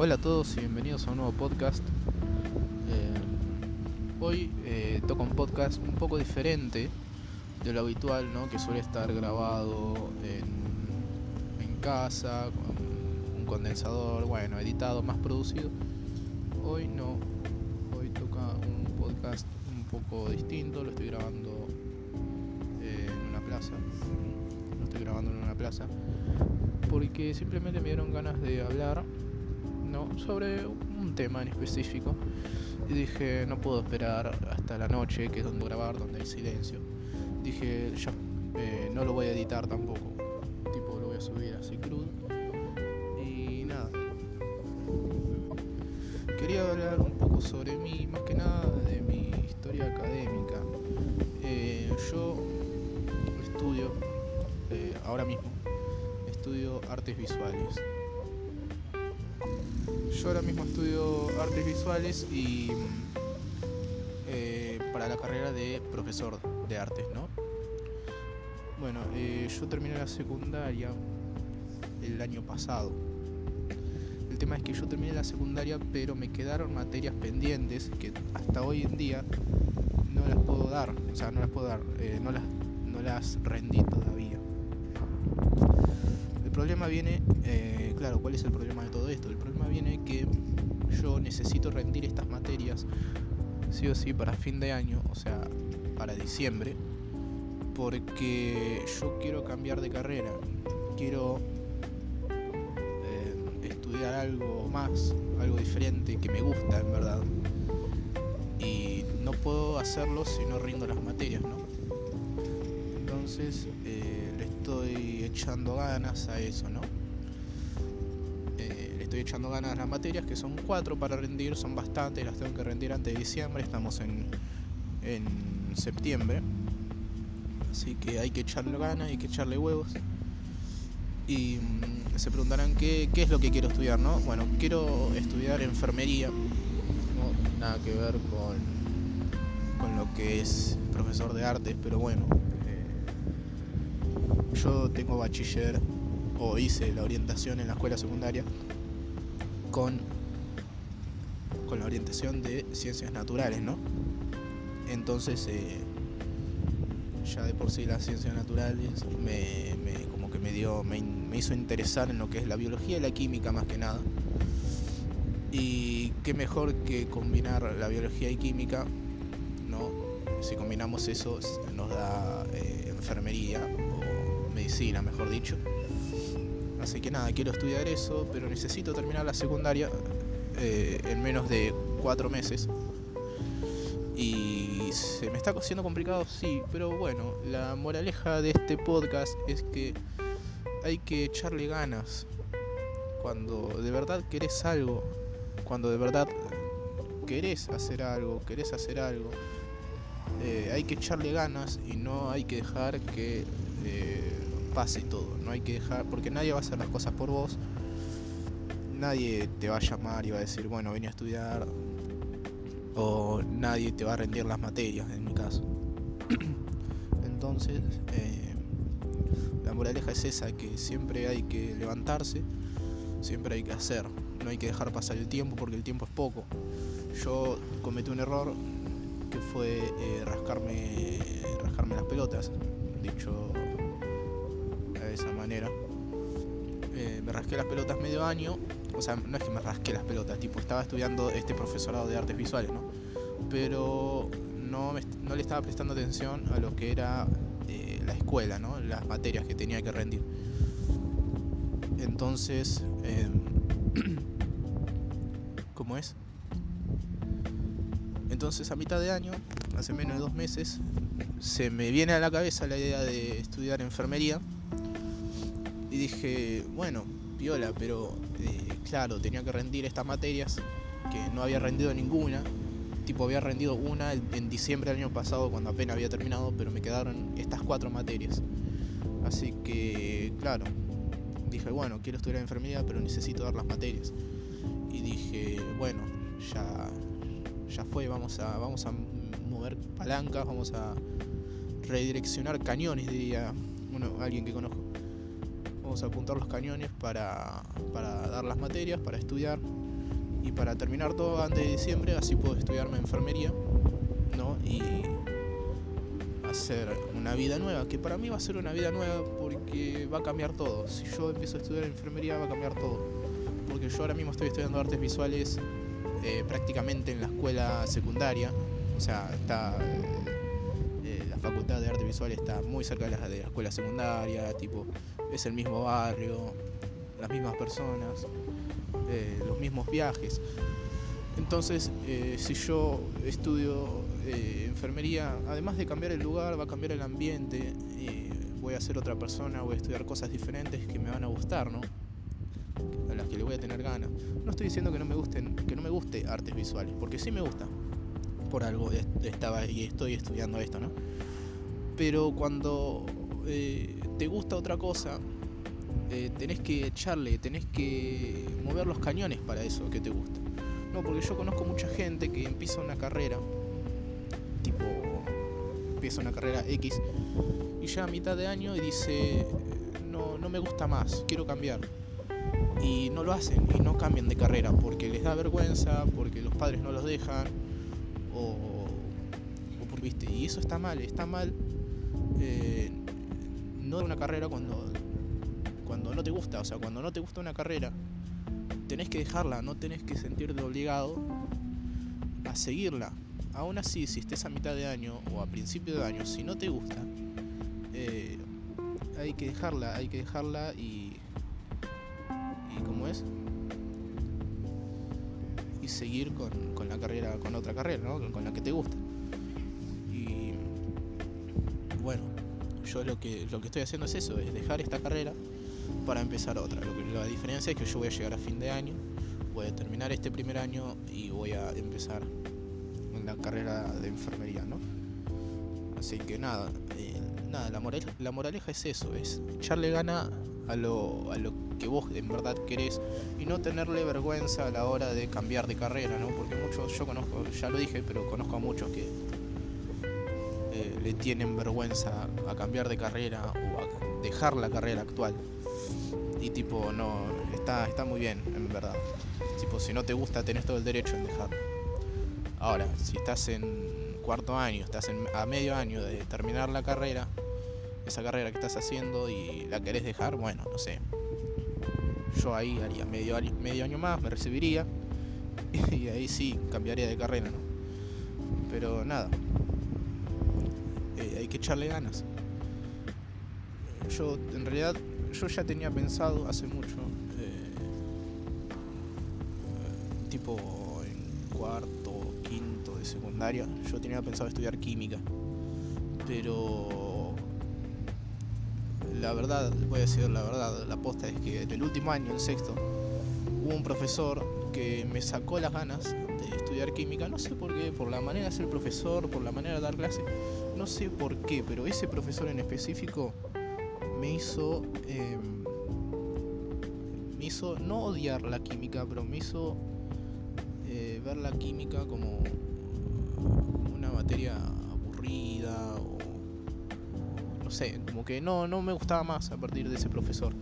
Hola a todos y bienvenidos a un nuevo podcast. Eh, hoy eh, toca un podcast un poco diferente de lo habitual, ¿no? que suele estar grabado en, en casa, con un condensador, bueno, editado, más producido. Hoy no, hoy toca un podcast un poco distinto, lo estoy grabando eh, en una plaza, lo estoy grabando en una plaza, porque simplemente me dieron ganas de hablar. Sobre un tema en específico. Y dije no puedo esperar hasta la noche que es donde grabar donde hay silencio. Dije ya eh, no lo voy a editar tampoco. Tipo lo voy a subir así crudo. Y nada. Quería hablar un poco sobre mí más que nada de mi historia académica. Eh, yo estudio eh, ahora mismo estudio artes visuales yo ahora mismo estudio artes visuales y eh, para la carrera de profesor de artes, ¿no? Bueno, eh, yo terminé la secundaria el año pasado. El tema es que yo terminé la secundaria, pero me quedaron materias pendientes que hasta hoy en día no las puedo dar. O sea, no las puedo dar, eh, no, las, no las rendí todavía. Problema viene, eh, claro, ¿cuál es el problema de todo esto? El problema viene que yo necesito rendir estas materias sí o sí para fin de año, o sea, para diciembre, porque yo quiero cambiar de carrera, quiero eh, estudiar algo más, algo diferente que me gusta en verdad, y no puedo hacerlo si no rindo las materias, ¿no? Entonces eh, le estoy echando ganas a eso, ¿no? Eh, le estoy echando ganas a las materias, que son cuatro para rendir, son bastantes, las tengo que rendir antes de diciembre, estamos en, en septiembre. Así que hay que echarle ganas, hay que echarle huevos. Y mm, se preguntarán qué, qué es lo que quiero estudiar, ¿no? Bueno, quiero estudiar enfermería, no nada que ver con, con lo que es profesor de artes, pero bueno, yo tengo bachiller o hice la orientación en la escuela secundaria con, con la orientación de ciencias naturales, ¿no? Entonces, eh, ya de por sí las ciencias naturales me, como que me dio, me, hizo interesar en lo que es la biología y la química más que nada. Y qué mejor que combinar la biología y química, ¿no? Si combinamos eso nos da eh, enfermería medicina, mejor dicho. Así que nada, quiero estudiar eso, pero necesito terminar la secundaria eh, en menos de cuatro meses. Y se me está haciendo complicado, sí, pero bueno, la moraleja de este podcast es que hay que echarle ganas. Cuando de verdad querés algo, cuando de verdad querés hacer algo, querés hacer algo, eh, hay que echarle ganas y no hay que dejar que eh, pase todo. No hay que dejar, porque nadie va a hacer las cosas por vos. Nadie te va a llamar y va a decir, bueno, vení a estudiar. O nadie te va a rendir las materias, en mi caso. Entonces, eh, la moraleja es esa, que siempre hay que levantarse, siempre hay que hacer. No hay que dejar pasar el tiempo porque el tiempo es poco. Yo cometí un error que fue eh, rascarme, rascarme las pelotas, dicho esa manera. Eh, me rasqué las pelotas medio año, o sea, no es que me rasqué las pelotas, tipo, estaba estudiando este profesorado de artes visuales, ¿no? Pero no, no le estaba prestando atención a lo que era eh, la escuela, ¿no? Las materias que tenía que rendir. Entonces, em, ¿cómo es? Entonces a mitad de año, hace menos de dos meses, se me viene a la cabeza la idea de estudiar enfermería. Y dije, bueno, viola, pero eh, claro, tenía que rendir estas materias que no había rendido ninguna. Tipo, había rendido una en diciembre del año pasado cuando apenas había terminado, pero me quedaron estas cuatro materias. Así que, claro, dije, bueno, quiero estudiar enfermería, pero necesito dar las materias. Y dije, bueno, ya, ya fue, vamos a, vamos a mover palancas, vamos a redireccionar cañones, diría alguien que conozco. A apuntar los cañones para, para dar las materias, para estudiar. y para terminar todo antes de diciembre, así puedo estudiarme enfermería, ¿no? Y hacer una vida nueva, que para mí va a ser una vida nueva porque va a cambiar todo. Si yo empiezo a estudiar enfermería va a cambiar todo. Porque yo ahora mismo estoy estudiando artes visuales eh, prácticamente en la escuela secundaria, o sea, está facultad de arte visual está muy cerca de la, de la escuela secundaria, tipo, es el mismo barrio, las mismas personas, eh, los mismos viajes. Entonces, si yo estudio enfermería, además de cambiar el lugar, va a cambiar el ambiente, voy a ser otra persona, voy a estudiar cosas diferentes que me van a gustar, ¿no? A las que le voy a tener ganas. No estoy diciendo que no me gusten, que no me guste artes visuales, porque sí me gusta. Por algo estaba y estoy estudiando esto, ¿no? Pero cuando eh, te gusta otra cosa, eh, tenés que echarle, tenés que mover los cañones para eso que te gusta. No, porque yo conozco mucha gente que empieza una carrera, tipo, empieza una carrera X, y ya a mitad de año y dice, no, no me gusta más, quiero cambiar y no lo hacen y no cambian de carrera porque les da vergüenza, porque los padres no los dejan o, por viste y eso está mal, está mal eh, no una carrera cuando cuando no te gusta, o sea, cuando no te gusta una carrera tenés que dejarla, no tenés que sentirte obligado a seguirla. Aún así, si estés a mitad de año o a principio de año, si no te gusta, eh, hay que dejarla, hay que dejarla y es. Y seguir con, la carrera, con otra carrera, ¿no? Con la que te gusta. Yo lo que, lo que estoy haciendo es eso, es dejar esta carrera para empezar otra. Lo que, la diferencia es que yo voy a llegar a fin de año, voy a terminar este primer año y voy a empezar en la carrera de enfermería, ¿no? Así que nada, eh, nada, la, la moraleja es eso, es echarle gana a lo, a lo que vos en verdad querés y no tenerle vergüenza a la hora de cambiar de carrera, ¿no? Porque muchos, yo conozco, ya lo dije, pero conozco a muchos que le tienen vergüenza a cambiar de carrera o a dejar la carrera actual. Y tipo, no, está, está muy bien, en verdad. Tipo, si no te gusta, tenés todo el derecho en dejarlo. Ahora, si estás en cuarto año, estás en, a medio año de terminar la carrera, esa carrera que estás haciendo y la querés dejar, bueno, no sé. Yo ahí haría medio, medio año más, me recibiría y ahí sí cambiaría de carrera, ¿no? Pero nada, que echarle ganas. Yo, en realidad, yo ya tenía pensado hace mucho, eh, tipo en cuarto, quinto de secundaria, yo tenía pensado estudiar química, pero la verdad, voy a decir la verdad, la posta es que en el último año, en sexto, hubo un profesor que me sacó las ganas de estudiar química, no sé por qué, por la manera de ser profesor, por la manera de dar clase, no sé por qué, pero ese profesor en específico me hizo, em, me hizo no odiar la química, pero me hizo eh, ver la química como una materia aburrida no sé, como que no, no me gustaba más a partir de ese profesor.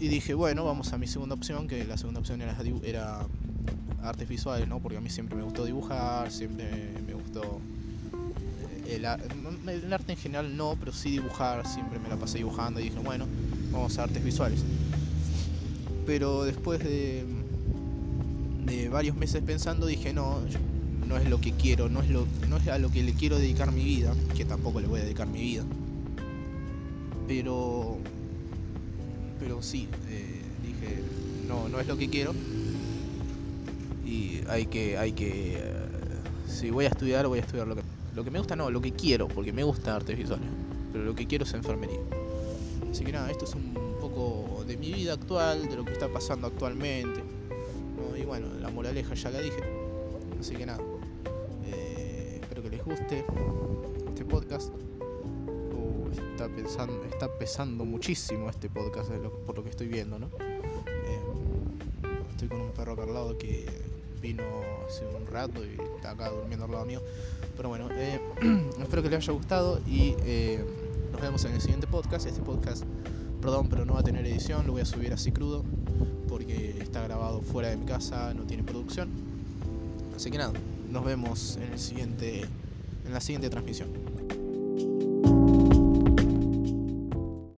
Y dije, bueno, vamos a mi segunda opción, que la segunda opción era, era artes visuales, ¿no? Porque a mí siempre me gustó dibujar, siempre me gustó... Eh, el, el, arte en general no, pero sí dibujar, siempre me la pasé dibujando y dije, bueno, vamos a artes visuales. Pero después de, de varios meses pensando dije, no, no es lo que quiero, no es, lo, no es a lo que le quiero dedicar mi vida, que tampoco le voy a dedicar mi vida. Pero, pero sí, eh, dije, no, no es lo que quiero. Y hay que, hay que, eh, si voy a estudiar, voy a estudiar lo que, lo que me gusta, no, lo que quiero, porque me gusta artes visuales, pero lo que quiero es enfermería. Así que nada, esto es un poco de mi vida actual, de lo que está pasando actualmente. Y bueno, la moraleja ya la dije. Así que nada guste este podcast. Está, pensando, está pesando muchísimo este podcast por lo que estoy viendo, ¿no? Eh, estoy con un perro acá al lado que vino hace un rato y está acá durmiendo al lado mío. Pero bueno, eh, espero que les haya gustado y eh, nos vemos en el siguiente podcast. Este podcast Perdón, pero no va a tener edición, lo voy a subir así crudo porque está grabado fuera de mi casa, no tiene producción. Así que nada, nos vemos en el siguiente en la siguiente transmisión.